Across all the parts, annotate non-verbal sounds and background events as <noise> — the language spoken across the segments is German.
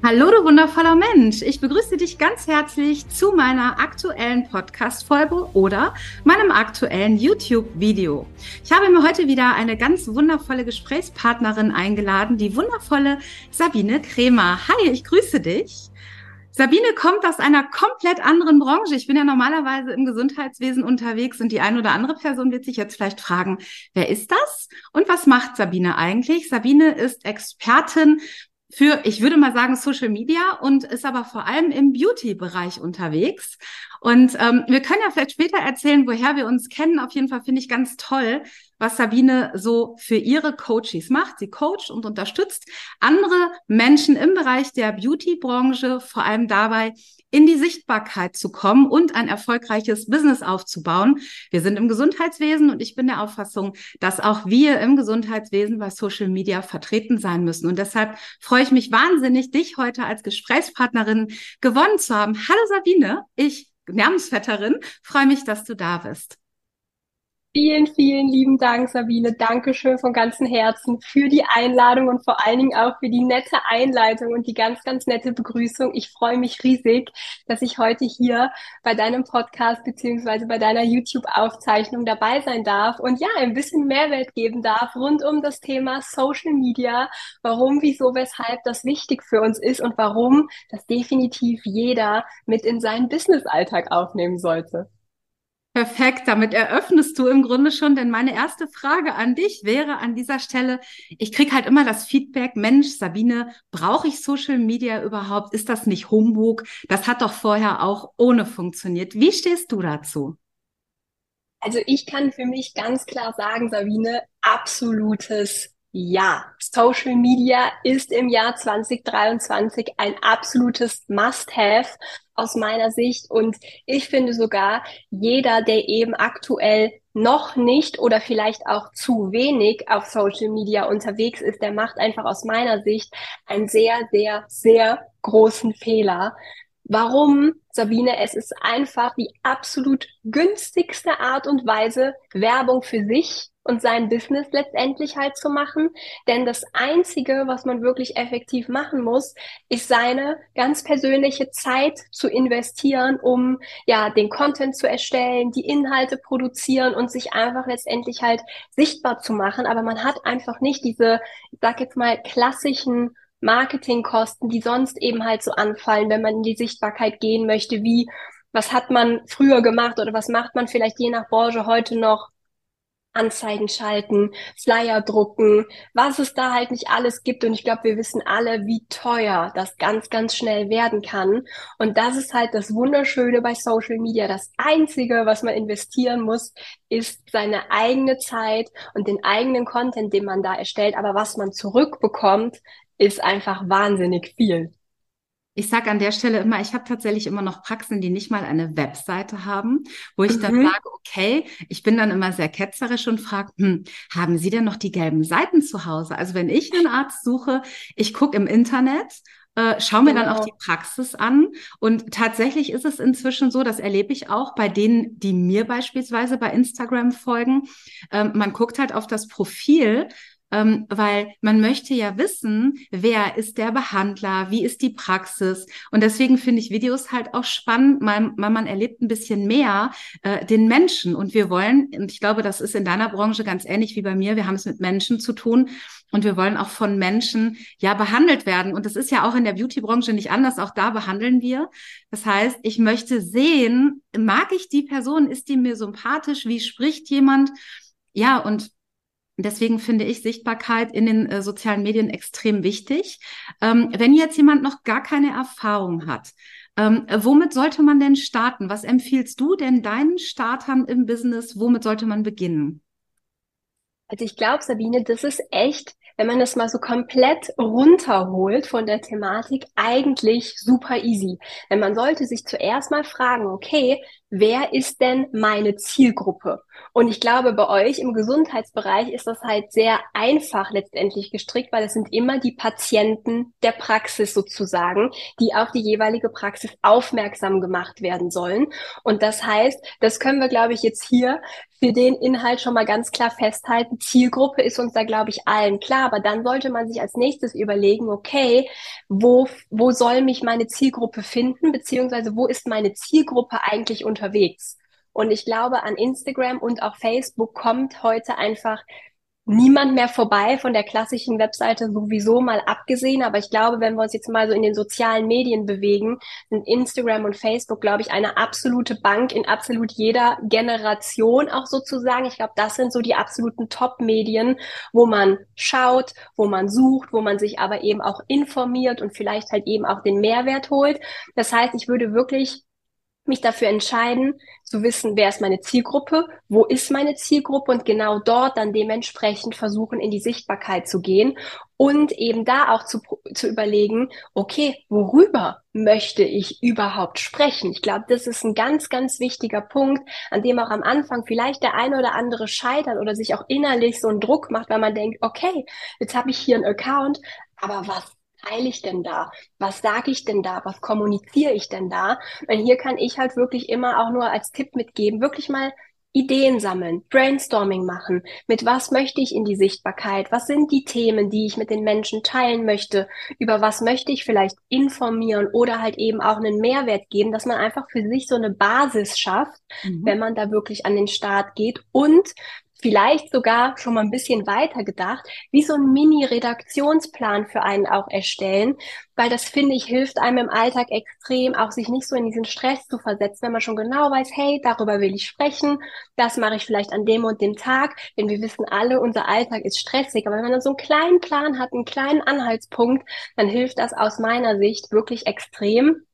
Hallo, du wundervoller Mensch. Ich begrüße dich ganz herzlich zu meiner aktuellen Podcast-Folge oder meinem aktuellen YouTube-Video. Ich habe mir heute wieder eine ganz wundervolle Gesprächspartnerin eingeladen, die wundervolle Sabine Kremer. Hi, ich grüße dich. Sabine kommt aus einer komplett anderen Branche. Ich bin ja normalerweise im Gesundheitswesen unterwegs und die eine oder andere Person wird sich jetzt vielleicht fragen, wer ist das und was macht Sabine eigentlich? Sabine ist Expertin für, ich würde mal sagen, Social Media und ist aber vor allem im Beauty-Bereich unterwegs. Und ähm, wir können ja vielleicht später erzählen, woher wir uns kennen. Auf jeden Fall finde ich ganz toll, was Sabine so für ihre Coaches macht. Sie coacht und unterstützt andere Menschen im Bereich der Beauty-Branche, vor allem dabei, in die Sichtbarkeit zu kommen und ein erfolgreiches Business aufzubauen. Wir sind im Gesundheitswesen und ich bin der Auffassung, dass auch wir im Gesundheitswesen bei Social Media vertreten sein müssen. Und deshalb freue ich mich wahnsinnig, dich heute als Gesprächspartnerin gewonnen zu haben. Hallo Sabine, ich Namensvetterin, freue mich, dass du da bist. Vielen, vielen lieben Dank, Sabine. Dankeschön von ganzem Herzen für die Einladung und vor allen Dingen auch für die nette Einleitung und die ganz, ganz nette Begrüßung. Ich freue mich riesig, dass ich heute hier bei deinem Podcast beziehungsweise bei deiner YouTube-Aufzeichnung dabei sein darf und ja, ein bisschen Mehrwert geben darf rund um das Thema Social Media, warum, wieso, weshalb das wichtig für uns ist und warum das definitiv jeder mit in seinen Business-Alltag aufnehmen sollte. Perfekt, damit eröffnest du im Grunde schon, denn meine erste Frage an dich wäre an dieser Stelle, ich krieg halt immer das Feedback, Mensch, Sabine, brauche ich Social Media überhaupt? Ist das nicht Humbug? Das hat doch vorher auch ohne funktioniert. Wie stehst du dazu? Also ich kann für mich ganz klar sagen, Sabine, absolutes ja, Social Media ist im Jahr 2023 ein absolutes Must-Have aus meiner Sicht. Und ich finde sogar, jeder, der eben aktuell noch nicht oder vielleicht auch zu wenig auf Social Media unterwegs ist, der macht einfach aus meiner Sicht einen sehr, sehr, sehr großen Fehler. Warum, Sabine? Es ist einfach die absolut günstigste Art und Weise, Werbung für sich und sein Business letztendlich halt zu machen. Denn das Einzige, was man wirklich effektiv machen muss, ist seine ganz persönliche Zeit zu investieren, um ja den Content zu erstellen, die Inhalte produzieren und sich einfach letztendlich halt sichtbar zu machen. Aber man hat einfach nicht diese, ich sag jetzt mal, klassischen Marketingkosten, die sonst eben halt so anfallen, wenn man in die Sichtbarkeit gehen möchte, wie was hat man früher gemacht oder was macht man vielleicht je nach Branche heute noch Anzeigen schalten, Flyer drucken, was es da halt nicht alles gibt. Und ich glaube, wir wissen alle, wie teuer das ganz, ganz schnell werden kann. Und das ist halt das Wunderschöne bei Social Media. Das Einzige, was man investieren muss, ist seine eigene Zeit und den eigenen Content, den man da erstellt. Aber was man zurückbekommt, ist einfach wahnsinnig viel. Ich sage an der Stelle immer, ich habe tatsächlich immer noch Praxen, die nicht mal eine Webseite haben, wo ich mhm. dann sage, okay, ich bin dann immer sehr ketzerisch und frage, hm, haben Sie denn noch die gelben Seiten zu Hause? Also wenn ich einen Arzt suche, ich gucke im Internet äh, schau mir genau. dann auch genau. die Praxis an. Und tatsächlich ist es inzwischen so, das erlebe ich auch bei denen, die mir beispielsweise bei Instagram folgen. Ähm, man guckt halt auf das Profil ähm, weil man möchte ja wissen, wer ist der Behandler, wie ist die Praxis. Und deswegen finde ich Videos halt auch spannend, weil, weil man erlebt ein bisschen mehr äh, den Menschen. Und wir wollen, und ich glaube, das ist in deiner Branche ganz ähnlich wie bei mir, wir haben es mit Menschen zu tun. Und wir wollen auch von Menschen ja behandelt werden. Und das ist ja auch in der Beauty-Branche nicht anders. Auch da behandeln wir. Das heißt, ich möchte sehen, mag ich die Person? Ist die mir sympathisch? Wie spricht jemand? Ja, und Deswegen finde ich Sichtbarkeit in den äh, sozialen Medien extrem wichtig. Ähm, wenn jetzt jemand noch gar keine Erfahrung hat, ähm, womit sollte man denn starten? Was empfiehlst du denn deinen Startern im Business? Womit sollte man beginnen? Also ich glaube, Sabine, das ist echt wenn man das mal so komplett runterholt von der Thematik, eigentlich super easy. Denn man sollte sich zuerst mal fragen, okay, wer ist denn meine Zielgruppe? Und ich glaube, bei euch im Gesundheitsbereich ist das halt sehr einfach letztendlich gestrickt, weil es sind immer die Patienten der Praxis sozusagen, die auf die jeweilige Praxis aufmerksam gemacht werden sollen. Und das heißt, das können wir, glaube ich, jetzt hier für den Inhalt schon mal ganz klar festhalten. Zielgruppe ist uns da, glaube ich, allen klar. Aber dann sollte man sich als nächstes überlegen, okay, wo, wo soll mich meine Zielgruppe finden? Beziehungsweise wo ist meine Zielgruppe eigentlich unterwegs? Und ich glaube, an Instagram und auch Facebook kommt heute einfach niemand mehr vorbei von der klassischen Webseite sowieso mal abgesehen. Aber ich glaube, wenn wir uns jetzt mal so in den sozialen Medien bewegen, sind Instagram und Facebook, glaube ich, eine absolute Bank in absolut jeder Generation auch sozusagen. Ich glaube, das sind so die absoluten Top-Medien, wo man schaut, wo man sucht, wo man sich aber eben auch informiert und vielleicht halt eben auch den Mehrwert holt. Das heißt, ich würde wirklich mich dafür entscheiden, zu wissen, wer ist meine Zielgruppe, wo ist meine Zielgruppe und genau dort dann dementsprechend versuchen, in die Sichtbarkeit zu gehen und eben da auch zu, zu überlegen, okay, worüber möchte ich überhaupt sprechen? Ich glaube, das ist ein ganz, ganz wichtiger Punkt, an dem auch am Anfang vielleicht der eine oder andere scheitert oder sich auch innerlich so einen Druck macht, weil man denkt, okay, jetzt habe ich hier einen Account, aber was teile ich denn da? Was sage ich denn da? Was kommuniziere ich denn da? Und hier kann ich halt wirklich immer auch nur als Tipp mitgeben, wirklich mal Ideen sammeln, Brainstorming machen. Mit was möchte ich in die Sichtbarkeit? Was sind die Themen, die ich mit den Menschen teilen möchte? Über was möchte ich vielleicht informieren oder halt eben auch einen Mehrwert geben, dass man einfach für sich so eine Basis schafft, mhm. wenn man da wirklich an den Start geht und vielleicht sogar schon mal ein bisschen weiter gedacht, wie so ein Mini-Redaktionsplan für einen auch erstellen, weil das finde ich hilft einem im Alltag extrem, auch sich nicht so in diesen Stress zu versetzen, wenn man schon genau weiß, hey, darüber will ich sprechen, das mache ich vielleicht an dem und dem Tag, denn wir wissen alle, unser Alltag ist stressig, aber wenn man dann so einen kleinen Plan hat, einen kleinen Anhaltspunkt, dann hilft das aus meiner Sicht wirklich extrem.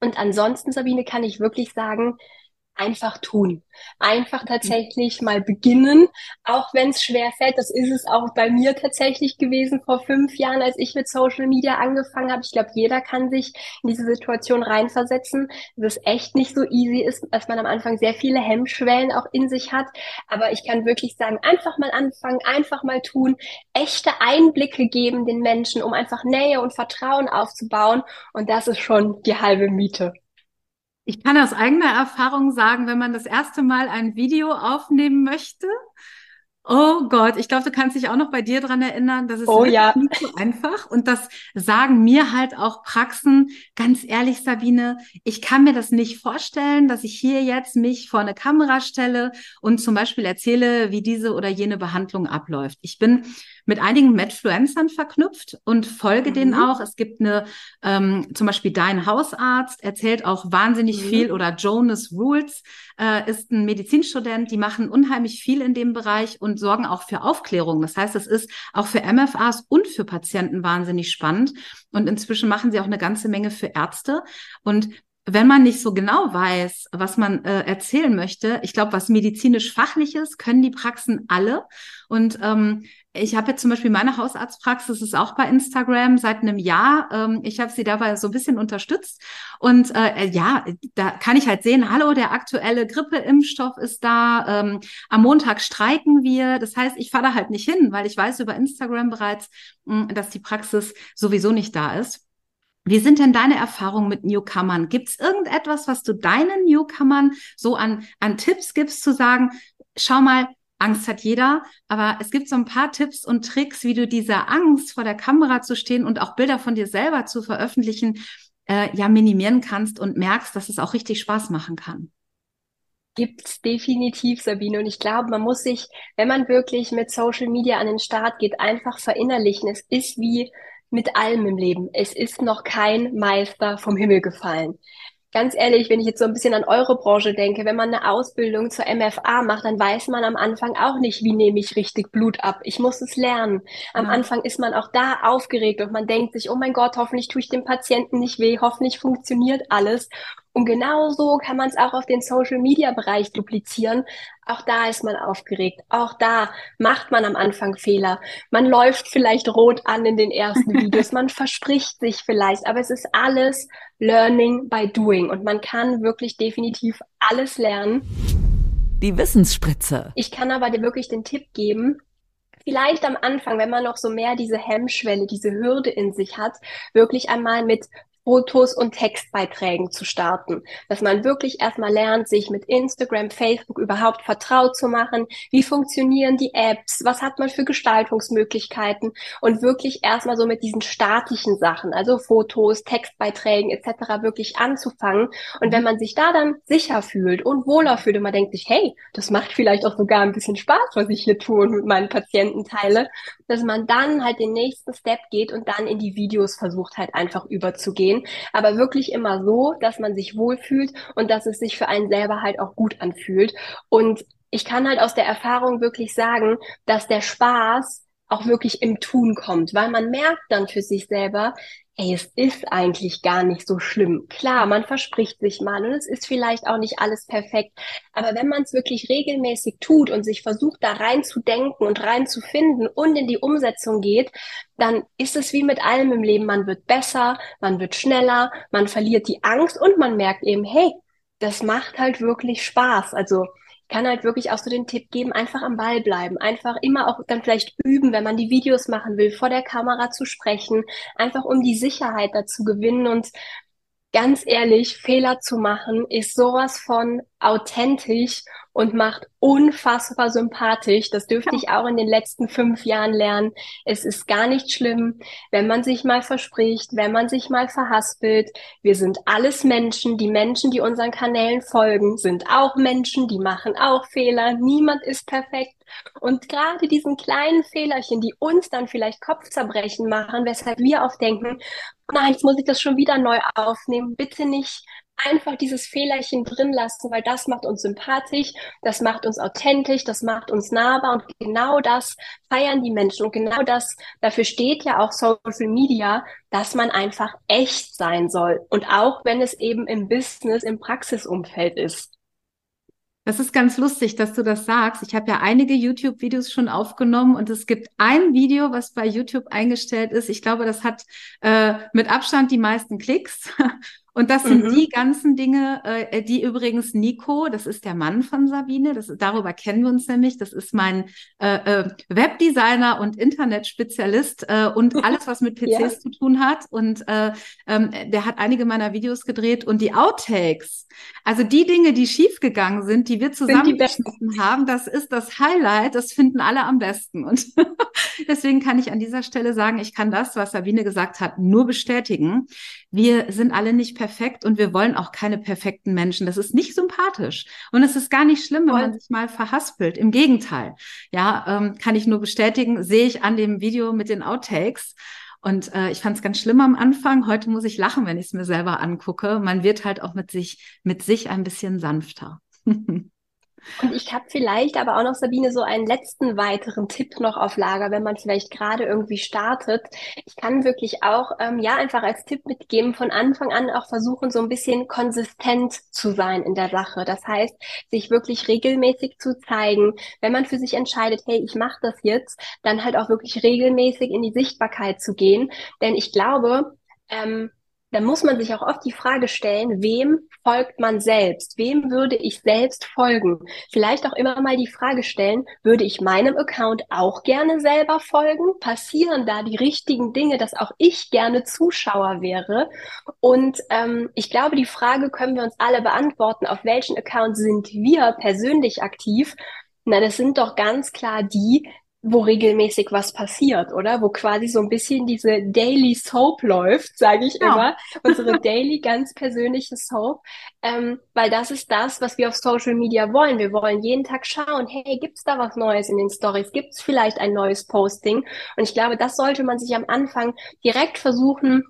Und ansonsten, Sabine, kann ich wirklich sagen, einfach tun. Einfach tatsächlich mal beginnen, auch wenn es schwer fällt. Das ist es auch bei mir tatsächlich gewesen vor fünf Jahren, als ich mit Social Media angefangen habe. Ich glaube, jeder kann sich in diese Situation reinversetzen, dass es echt nicht so easy ist, dass man am Anfang sehr viele Hemmschwellen auch in sich hat. Aber ich kann wirklich sagen, einfach mal anfangen, einfach mal tun, echte Einblicke geben den Menschen, um einfach Nähe und Vertrauen aufzubauen. Und das ist schon die halbe Miete. Ich kann aus eigener Erfahrung sagen, wenn man das erste Mal ein Video aufnehmen möchte, Oh Gott, ich glaube, du kannst dich auch noch bei dir dran erinnern, das ist oh, ja. nicht so einfach. Und das sagen mir halt auch Praxen, ganz ehrlich, Sabine, ich kann mir das nicht vorstellen, dass ich hier jetzt mich vor eine Kamera stelle und zum Beispiel erzähle, wie diese oder jene Behandlung abläuft. Ich bin mit einigen Medfluencern verknüpft und folge mhm. denen auch. Es gibt eine, ähm, zum Beispiel Dein Hausarzt erzählt auch wahnsinnig mhm. viel oder Jonas Rules äh, ist ein Medizinstudent, die machen unheimlich viel in dem Bereich und sorgen auch für Aufklärung. Das heißt, es ist auch für MFAs und für Patienten wahnsinnig spannend. Und inzwischen machen sie auch eine ganze Menge für Ärzte. Und wenn man nicht so genau weiß, was man äh, erzählen möchte, ich glaube, was medizinisch fachliches können die Praxen alle. Und ähm, ich habe jetzt zum Beispiel meine Hausarztpraxis ist auch bei Instagram seit einem Jahr. Ähm, ich habe sie dabei so ein bisschen unterstützt. Und äh, ja, da kann ich halt sehen, hallo, der aktuelle Grippeimpfstoff ist da. Ähm, am Montag streiken wir. Das heißt, ich fahre da halt nicht hin, weil ich weiß über Instagram bereits, mh, hm, dass die Praxis sowieso nicht da ist. Wie sind denn deine Erfahrungen mit Newcomern? Gibt es irgendetwas, was du deinen Newcomern so an, an Tipps gibst, zu sagen, schau mal, Angst hat jeder, aber es gibt so ein paar Tipps und Tricks, wie du diese Angst vor der Kamera zu stehen und auch Bilder von dir selber zu veröffentlichen, äh, ja minimieren kannst und merkst, dass es auch richtig Spaß machen kann. Gibt's definitiv, Sabine. Und ich glaube, man muss sich, wenn man wirklich mit Social Media an den Start geht, einfach verinnerlichen. Es ist wie mit allem im Leben. Es ist noch kein Meister vom Himmel gefallen. Ganz ehrlich, wenn ich jetzt so ein bisschen an eure Branche denke, wenn man eine Ausbildung zur MFA macht, dann weiß man am Anfang auch nicht, wie nehme ich richtig Blut ab. Ich muss es lernen. Am ja. Anfang ist man auch da aufgeregt und man denkt sich, oh mein Gott, hoffentlich tue ich dem Patienten nicht weh, hoffentlich funktioniert alles. Und genauso kann man es auch auf den Social-Media-Bereich duplizieren. Auch da ist man aufgeregt. Auch da macht man am Anfang Fehler. Man läuft vielleicht rot an in den ersten <laughs> Videos. Man verspricht sich vielleicht. Aber es ist alles Learning by Doing. Und man kann wirklich definitiv alles lernen. Die Wissensspritze. Ich kann aber dir wirklich den Tipp geben, vielleicht am Anfang, wenn man noch so mehr diese Hemmschwelle, diese Hürde in sich hat, wirklich einmal mit Fotos und Textbeiträgen zu starten. Dass man wirklich erstmal lernt, sich mit Instagram, Facebook überhaupt vertraut zu machen. Wie funktionieren die Apps? Was hat man für Gestaltungsmöglichkeiten? Und wirklich erstmal so mit diesen statischen Sachen, also Fotos, Textbeiträgen etc. wirklich anzufangen. Und wenn man sich da dann sicher fühlt und wohler fühlt und man denkt sich, hey, das macht vielleicht auch sogar ein bisschen Spaß, was ich hier tue und mit meinen Patienten teile, dass man dann halt den nächsten Step geht und dann in die Videos versucht halt einfach überzugehen gehen, aber wirklich immer so, dass man sich wohlfühlt und dass es sich für einen selber halt auch gut anfühlt. Und ich kann halt aus der Erfahrung wirklich sagen, dass der Spaß auch wirklich im Tun kommt, weil man merkt dann für sich selber, ey, es ist eigentlich gar nicht so schlimm. Klar, man verspricht sich mal und es ist vielleicht auch nicht alles perfekt. Aber wenn man es wirklich regelmäßig tut und sich versucht, da reinzudenken und reinzufinden und in die Umsetzung geht, dann ist es wie mit allem im Leben. Man wird besser, man wird schneller, man verliert die Angst und man merkt eben, hey, das macht halt wirklich Spaß. Also kann halt wirklich auch so den Tipp geben, einfach am Ball bleiben, einfach immer auch dann vielleicht üben, wenn man die Videos machen will, vor der Kamera zu sprechen, einfach um die Sicherheit dazu gewinnen und ganz ehrlich, Fehler zu machen ist sowas von authentisch und macht unfassbar sympathisch. Das dürfte ja. ich auch in den letzten fünf Jahren lernen. Es ist gar nicht schlimm, wenn man sich mal verspricht, wenn man sich mal verhaspelt. Wir sind alles Menschen. Die Menschen, die unseren Kanälen folgen, sind auch Menschen, die machen auch Fehler. Niemand ist perfekt. Und gerade diesen kleinen Fehlerchen, die uns dann vielleicht Kopfzerbrechen machen, weshalb wir oft denken, nein, jetzt muss ich das schon wieder neu aufnehmen. Bitte nicht einfach dieses Fehlerchen drin lassen, weil das macht uns sympathisch, das macht uns authentisch, das macht uns nahbar und genau das feiern die Menschen und genau das, dafür steht ja auch Social Media, dass man einfach echt sein soll und auch wenn es eben im Business, im Praxisumfeld ist. Das ist ganz lustig, dass du das sagst. Ich habe ja einige YouTube-Videos schon aufgenommen und es gibt ein Video, was bei YouTube eingestellt ist. Ich glaube, das hat äh, mit Abstand die meisten Klicks. <laughs> Und das sind mhm. die ganzen Dinge, äh, die übrigens Nico, das ist der Mann von Sabine, das, darüber kennen wir uns nämlich, das ist mein äh, äh, Webdesigner und Internetspezialist äh, und <laughs> alles, was mit PCs ja. zu tun hat. Und äh, ähm, der hat einige meiner Videos gedreht und die Outtakes, also die Dinge, die schiefgegangen sind, die wir zusammengeschnitten haben, das ist das Highlight, das finden alle am besten. Und <laughs> deswegen kann ich an dieser Stelle sagen, ich kann das, was Sabine gesagt hat, nur bestätigen. Wir sind alle nicht perfekt perfekt und wir wollen auch keine perfekten Menschen. Das ist nicht sympathisch. Und es ist gar nicht schlimm, wenn man sich mal verhaspelt. Im Gegenteil. Ja, ähm, kann ich nur bestätigen, sehe ich an dem Video mit den Outtakes. Und äh, ich fand es ganz schlimm am Anfang. Heute muss ich lachen, wenn ich es mir selber angucke. Man wird halt auch mit sich, mit sich ein bisschen sanfter. <laughs> Und ich habe vielleicht aber auch noch, Sabine, so einen letzten weiteren Tipp noch auf Lager, wenn man vielleicht gerade irgendwie startet. Ich kann wirklich auch, ähm, ja, einfach als Tipp mitgeben, von Anfang an auch versuchen, so ein bisschen konsistent zu sein in der Sache. Das heißt, sich wirklich regelmäßig zu zeigen. Wenn man für sich entscheidet, hey, ich mache das jetzt, dann halt auch wirklich regelmäßig in die Sichtbarkeit zu gehen. Denn ich glaube, ähm, dann muss man sich auch oft die Frage stellen, wem folgt man selbst? Wem würde ich selbst folgen? Vielleicht auch immer mal die Frage stellen, würde ich meinem Account auch gerne selber folgen? Passieren da die richtigen Dinge, dass auch ich gerne Zuschauer wäre? Und ähm, ich glaube, die Frage können wir uns alle beantworten, auf welchen Account sind wir persönlich aktiv? Na, das sind doch ganz klar die, wo regelmäßig was passiert, oder? Wo quasi so ein bisschen diese Daily Soap läuft, sage ich ja. immer. <laughs> Unsere Daily ganz persönliche Soap. Ähm, weil das ist das, was wir auf Social Media wollen. Wir wollen jeden Tag schauen, hey, gibt's da was Neues in den Stories? Gibt's vielleicht ein neues Posting? Und ich glaube, das sollte man sich am Anfang direkt versuchen,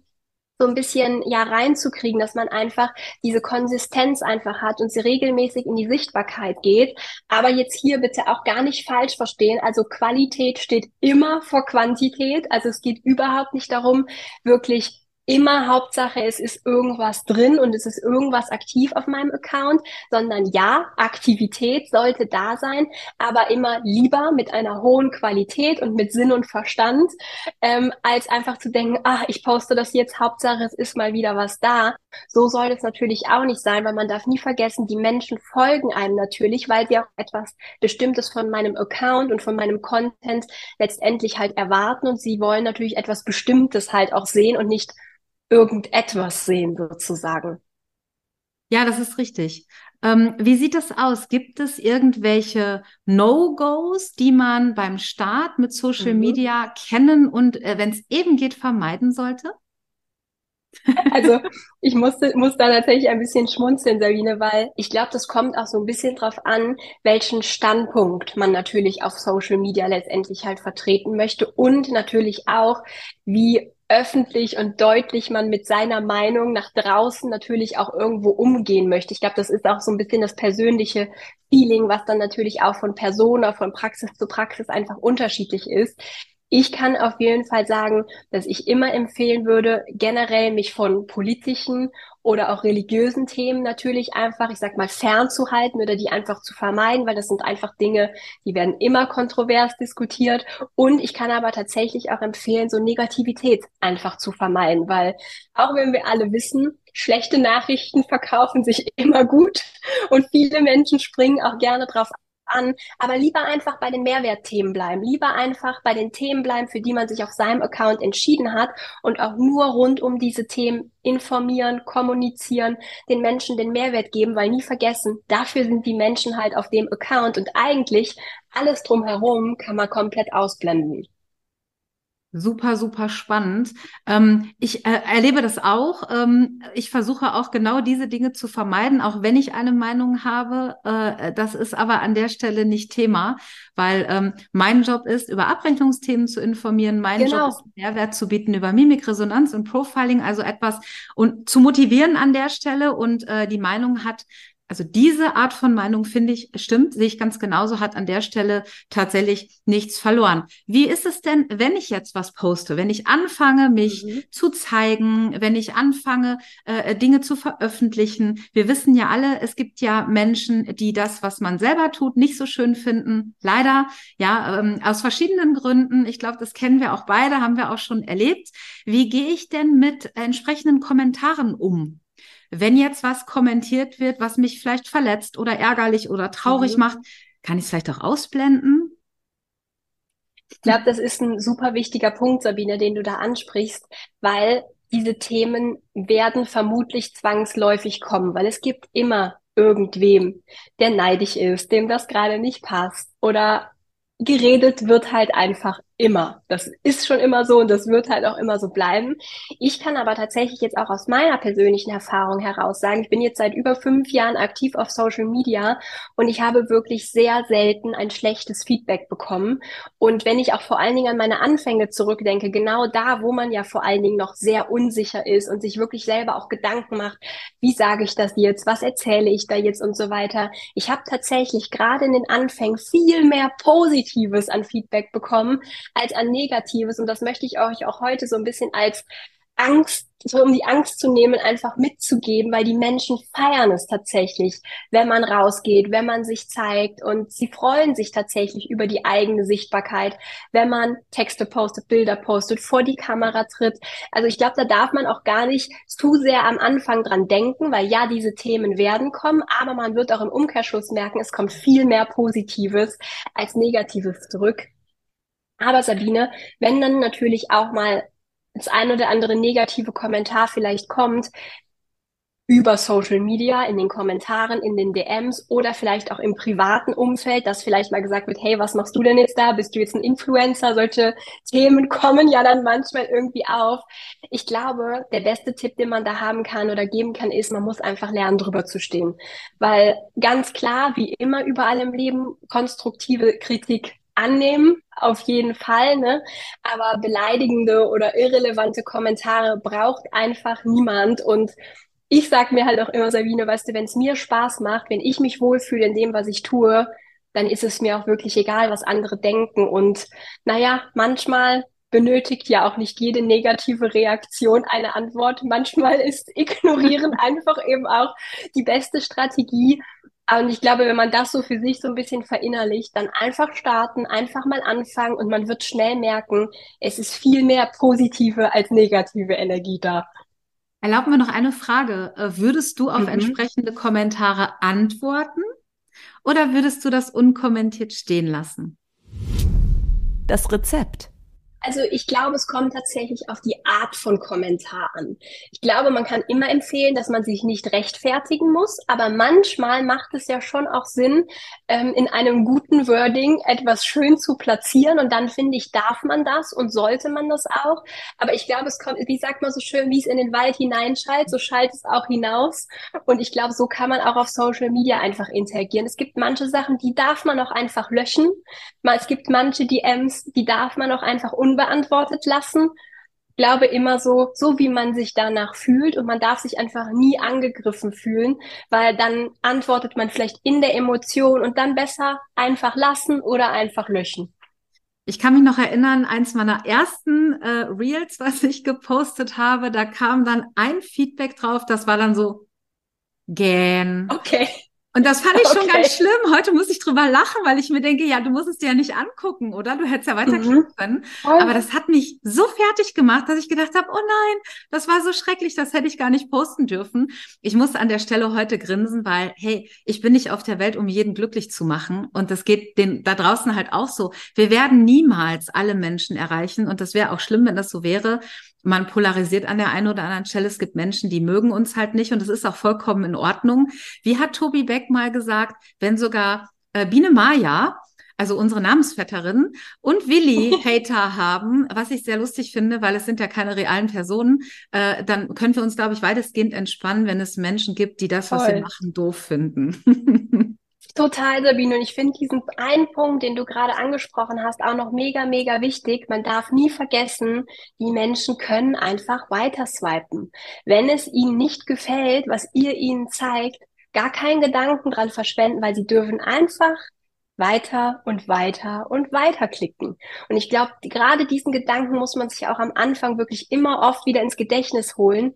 so ein bisschen ja reinzukriegen, dass man einfach diese Konsistenz einfach hat und sie regelmäßig in die Sichtbarkeit geht. Aber jetzt hier bitte auch gar nicht falsch verstehen. Also Qualität steht immer vor Quantität. Also es geht überhaupt nicht darum, wirklich immer Hauptsache, es ist irgendwas drin und es ist irgendwas aktiv auf meinem Account, sondern ja, Aktivität sollte da sein, aber immer lieber mit einer hohen Qualität und mit Sinn und Verstand, ähm, als einfach zu denken, ach, ich poste das jetzt, Hauptsache, es ist mal wieder was da. So soll es natürlich auch nicht sein, weil man darf nie vergessen, die Menschen folgen einem natürlich, weil sie auch etwas Bestimmtes von meinem Account und von meinem Content letztendlich halt erwarten und sie wollen natürlich etwas Bestimmtes halt auch sehen und nicht irgendetwas sehen sozusagen. Ja, das ist richtig. Ähm, wie sieht das aus? Gibt es irgendwelche No-Gos, die man beim Start mit Social mhm. Media kennen und, äh, wenn es eben geht, vermeiden sollte? Also <laughs> ich musste, muss da tatsächlich ein bisschen schmunzeln, Sabine, weil ich glaube, das kommt auch so ein bisschen drauf an, welchen Standpunkt man natürlich auf Social Media letztendlich halt vertreten möchte und natürlich auch, wie öffentlich und deutlich man mit seiner Meinung nach draußen natürlich auch irgendwo umgehen möchte. Ich glaube, das ist auch so ein bisschen das persönliche Feeling, was dann natürlich auch von Persona, von Praxis zu Praxis einfach unterschiedlich ist. Ich kann auf jeden Fall sagen, dass ich immer empfehlen würde, generell mich von politischen oder auch religiösen Themen natürlich einfach, ich sag mal, fernzuhalten oder die einfach zu vermeiden, weil das sind einfach Dinge, die werden immer kontrovers diskutiert. Und ich kann aber tatsächlich auch empfehlen, so Negativität einfach zu vermeiden, weil auch wenn wir alle wissen, schlechte Nachrichten verkaufen sich <laughs> immer gut und viele Menschen springen auch gerne drauf an, aber lieber einfach bei den Mehrwertthemen bleiben, lieber einfach bei den Themen bleiben, für die man sich auf seinem Account entschieden hat und auch nur rund um diese Themen informieren, kommunizieren, den Menschen den Mehrwert geben, weil nie vergessen, dafür sind die Menschen halt auf dem Account und eigentlich alles drumherum kann man komplett ausblenden. Super, super spannend. Ähm, ich äh, erlebe das auch. Ähm, ich versuche auch genau diese Dinge zu vermeiden, auch wenn ich eine Meinung habe. Äh, das ist aber an der Stelle nicht Thema, weil ähm, mein Job ist, über Abrechnungsthemen zu informieren. Mein genau. Job ist, Mehrwert zu bieten über Mimikresonanz und Profiling, also etwas und zu motivieren an der Stelle. Und äh, die Meinung hat also diese Art von Meinung finde ich, stimmt, sehe ich ganz genauso, hat an der Stelle tatsächlich nichts verloren. Wie ist es denn, wenn ich jetzt was poste, wenn ich anfange, mich mhm. zu zeigen, wenn ich anfange, äh, Dinge zu veröffentlichen? Wir wissen ja alle, es gibt ja Menschen, die das, was man selber tut, nicht so schön finden. Leider, ja, ähm, aus verschiedenen Gründen. Ich glaube, das kennen wir auch beide, haben wir auch schon erlebt. Wie gehe ich denn mit entsprechenden Kommentaren um? Wenn jetzt was kommentiert wird, was mich vielleicht verletzt oder ärgerlich oder traurig mhm. macht, kann ich es vielleicht auch ausblenden? Ich glaube, das ist ein super wichtiger Punkt, Sabine, den du da ansprichst, weil diese Themen werden vermutlich zwangsläufig kommen, weil es gibt immer irgendwem, der neidisch ist, dem das gerade nicht passt oder geredet wird halt einfach immer. Das ist schon immer so und das wird halt auch immer so bleiben. Ich kann aber tatsächlich jetzt auch aus meiner persönlichen Erfahrung heraus sagen, ich bin jetzt seit über fünf Jahren aktiv auf Social Media und ich habe wirklich sehr selten ein schlechtes Feedback bekommen. Und wenn ich auch vor allen Dingen an meine Anfänge zurückdenke, genau da, wo man ja vor allen Dingen noch sehr unsicher ist und sich wirklich selber auch Gedanken macht, wie sage ich das jetzt, was erzähle ich da jetzt und so weiter. Ich habe tatsächlich gerade in den Anfängen viel mehr Positives an Feedback bekommen, als an Negatives. Und das möchte ich euch auch heute so ein bisschen als Angst, so um die Angst zu nehmen, einfach mitzugeben, weil die Menschen feiern es tatsächlich, wenn man rausgeht, wenn man sich zeigt und sie freuen sich tatsächlich über die eigene Sichtbarkeit, wenn man Texte postet, Bilder postet, vor die Kamera tritt. Also ich glaube, da darf man auch gar nicht zu sehr am Anfang dran denken, weil ja, diese Themen werden kommen, aber man wird auch im Umkehrschluss merken, es kommt viel mehr Positives als Negatives zurück. Aber Sabine, wenn dann natürlich auch mal das ein oder andere negative Kommentar vielleicht kommt, über Social Media, in den Kommentaren, in den DMs oder vielleicht auch im privaten Umfeld, dass vielleicht mal gesagt wird, hey, was machst du denn jetzt da? Bist du jetzt ein Influencer? Solche Themen kommen ja dann manchmal irgendwie auf. Ich glaube, der beste Tipp, den man da haben kann oder geben kann, ist, man muss einfach lernen, drüber zu stehen. Weil ganz klar, wie immer überall im Leben, konstruktive Kritik annehmen, auf jeden Fall, ne? Aber beleidigende oder irrelevante Kommentare braucht einfach niemand. Und ich sag mir halt auch immer, Sabine, weißt du, wenn es mir Spaß macht, wenn ich mich wohlfühle in dem, was ich tue, dann ist es mir auch wirklich egal, was andere denken. Und naja, manchmal benötigt ja auch nicht jede negative Reaktion eine Antwort. Manchmal ist Ignorieren <laughs> einfach eben auch die beste Strategie. Und ich glaube, wenn man das so für sich so ein bisschen verinnerlicht, dann einfach starten, einfach mal anfangen und man wird schnell merken, es ist viel mehr positive als negative Energie da. Erlaub mir noch eine Frage. Äh, würdest du auf mhm. entsprechende Kommentare antworten oder würdest du das unkommentiert stehen lassen? Das Rezept. Also ich glaube, es kommt tatsächlich auf die Art von Kommentar an. Ich glaube, man kann immer empfehlen, dass man sich nicht rechtfertigen muss, aber manchmal macht es ja schon auch Sinn, ähm, in einem guten Wording etwas schön zu platzieren und dann finde ich, darf man das und sollte man das auch. Aber ich glaube, es kommt, wie sagt man so schön, wie es in den Wald hineinschallt, so schallt es auch hinaus. Und ich glaube, so kann man auch auf Social Media einfach interagieren. Es gibt manche Sachen, die darf man auch einfach löschen. Es gibt manche DMs, die darf man auch einfach un unbeantwortet lassen. Ich glaube immer so, so wie man sich danach fühlt und man darf sich einfach nie angegriffen fühlen, weil dann antwortet man vielleicht in der Emotion und dann besser einfach lassen oder einfach löschen. Ich kann mich noch erinnern, eins meiner ersten äh, Reels, <laughs> was ich gepostet habe, da kam dann ein Feedback drauf, das war dann so, gähn. Okay. Und das fand ich schon okay. ganz schlimm. Heute muss ich drüber lachen, weil ich mir denke, ja, du musst es dir ja nicht angucken, oder? Du hättest ja weiterklicken mhm. können. Aber das hat mich so fertig gemacht, dass ich gedacht habe, oh nein, das war so schrecklich, das hätte ich gar nicht posten dürfen. Ich muss an der Stelle heute grinsen, weil, hey, ich bin nicht auf der Welt, um jeden glücklich zu machen. Und das geht den da draußen halt auch so. Wir werden niemals alle Menschen erreichen. Und das wäre auch schlimm, wenn das so wäre man polarisiert an der einen oder anderen Stelle. Es gibt Menschen, die mögen uns halt nicht und das ist auch vollkommen in Ordnung. Wie hat Tobi Beck mal gesagt, wenn sogar äh, Biene Maya also unsere Namensvetterin und Willi <laughs> Hater haben, was ich sehr lustig finde, weil es sind ja keine realen Personen, äh, dann können wir uns, glaube ich, weitestgehend entspannen, wenn es Menschen gibt, die das, Voll. was wir machen, doof finden. <laughs> Total, Sabine. Und ich finde diesen einen Punkt, den du gerade angesprochen hast, auch noch mega, mega wichtig. Man darf nie vergessen, die Menschen können einfach weiter swipen. Wenn es ihnen nicht gefällt, was ihr ihnen zeigt, gar keinen Gedanken dran verschwenden, weil sie dürfen einfach weiter und weiter und weiter klicken. Und ich glaube, gerade diesen Gedanken muss man sich auch am Anfang wirklich immer oft wieder ins Gedächtnis holen,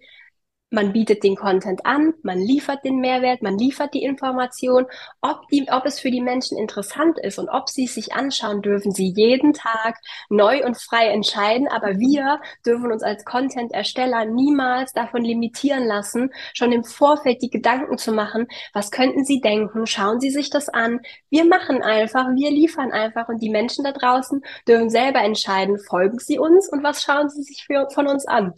man bietet den Content an, man liefert den Mehrwert, man liefert die Information, ob, die, ob es für die Menschen interessant ist und ob sie es sich anschauen, dürfen sie jeden Tag neu und frei entscheiden. Aber wir dürfen uns als Content-Ersteller niemals davon limitieren lassen, schon im Vorfeld die Gedanken zu machen, was könnten sie denken, schauen sie sich das an. Wir machen einfach, wir liefern einfach und die Menschen da draußen dürfen selber entscheiden, folgen sie uns und was schauen sie sich für, von uns an.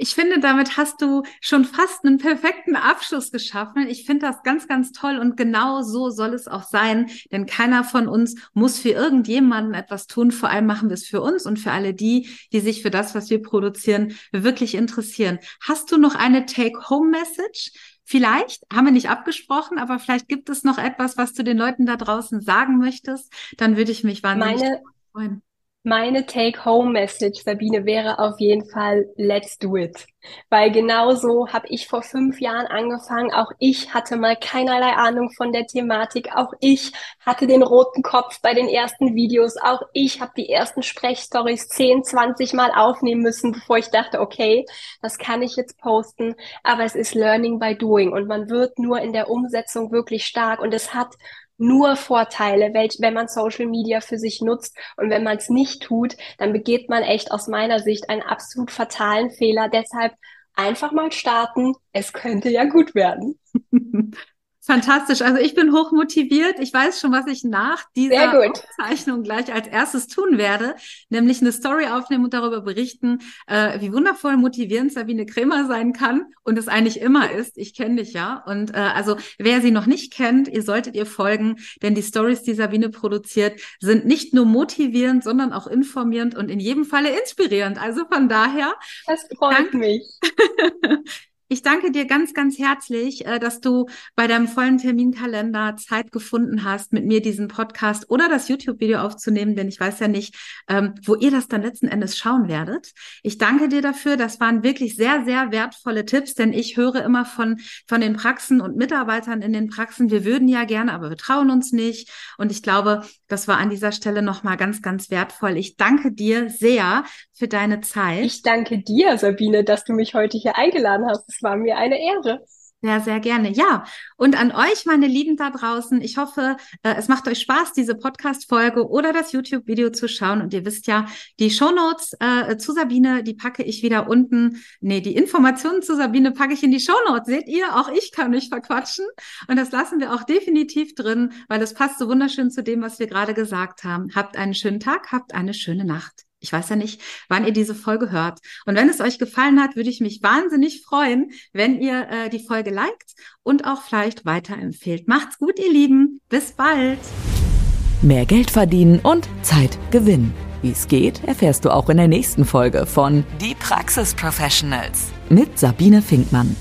Ich finde, damit hast du schon fast einen perfekten Abschluss geschaffen. Ich finde das ganz, ganz toll und genau so soll es auch sein, denn keiner von uns muss für irgendjemanden etwas tun. Vor allem machen wir es für uns und für alle die, die sich für das, was wir produzieren, wirklich interessieren. Hast du noch eine Take-Home-Message? Vielleicht haben wir nicht abgesprochen, aber vielleicht gibt es noch etwas, was du den Leuten da draußen sagen möchtest. Dann würde ich mich wahnsinnig Meine freuen. Meine Take-Home-Message, Sabine, wäre auf jeden Fall Let's do it. Weil genau so habe ich vor fünf Jahren angefangen. Auch ich hatte mal keinerlei Ahnung von der Thematik. Auch ich hatte den roten Kopf bei den ersten Videos. Auch ich habe die ersten Sprechstories 10, 20 Mal aufnehmen müssen, bevor ich dachte, okay, das kann ich jetzt posten. Aber es ist Learning by Doing und man wird nur in der Umsetzung wirklich stark. Und es hat nur Vorteile, wenn man Social Media für sich nutzt. Und wenn man es nicht tut, dann begeht man echt aus meiner Sicht einen absolut fatalen Fehler. Deshalb einfach mal starten. Es könnte ja gut werden. <laughs> Fantastisch. Also ich bin hoch motiviert. Ich weiß schon, was ich nach dieser Aufzeichnung gleich als erstes tun werde, nämlich eine Story aufnehmen und darüber berichten, äh, wie wundervoll motivierend Sabine Kremer sein kann und es eigentlich immer ist. Ich kenne dich ja. Und äh, also wer sie noch nicht kennt, ihr solltet ihr folgen, denn die Stories, die Sabine produziert, sind nicht nur motivierend, sondern auch informierend und in jedem Falle inspirierend. Also von daher. Das freut mich. <laughs> Ich danke dir ganz, ganz herzlich, äh, dass du bei deinem vollen Terminkalender Zeit gefunden hast, mit mir diesen Podcast oder das YouTube-Video aufzunehmen, denn ich weiß ja nicht, ähm, wo ihr das dann letzten Endes schauen werdet. Ich danke dir dafür. Das waren wirklich sehr, sehr wertvolle Tipps, denn ich höre immer von, von den Praxen und Mitarbeitern in den Praxen, wir würden ja gerne, aber wir trauen uns nicht. Und ich glaube, das war an dieser Stelle nochmal ganz, ganz wertvoll. Ich danke dir sehr für deine Zeit. Ich danke dir, Sabine, dass du mich heute hier eingeladen hast. Es war mir eine Ehre. Sehr, sehr gerne. Ja, und an euch, meine Lieben da draußen, ich hoffe, äh, es macht euch Spaß, diese Podcast-Folge oder das YouTube-Video zu schauen. Und ihr wisst ja, die Shownotes äh, zu Sabine, die packe ich wieder unten. Nee, die Informationen zu Sabine packe ich in die Shownotes. Seht ihr, auch ich kann mich verquatschen. Und das lassen wir auch definitiv drin, weil es passt so wunderschön zu dem, was wir gerade gesagt haben. Habt einen schönen Tag, habt eine schöne Nacht. Ich weiß ja nicht, wann ihr diese Folge hört. Und wenn es euch gefallen hat, würde ich mich wahnsinnig freuen, wenn ihr äh, die Folge liked und auch vielleicht weiterempfehlt. Macht's gut, ihr Lieben. Bis bald. Mehr Geld verdienen und Zeit gewinnen. Wie es geht, erfährst du auch in der nächsten Folge von Die Praxis Professionals mit Sabine Finkmann.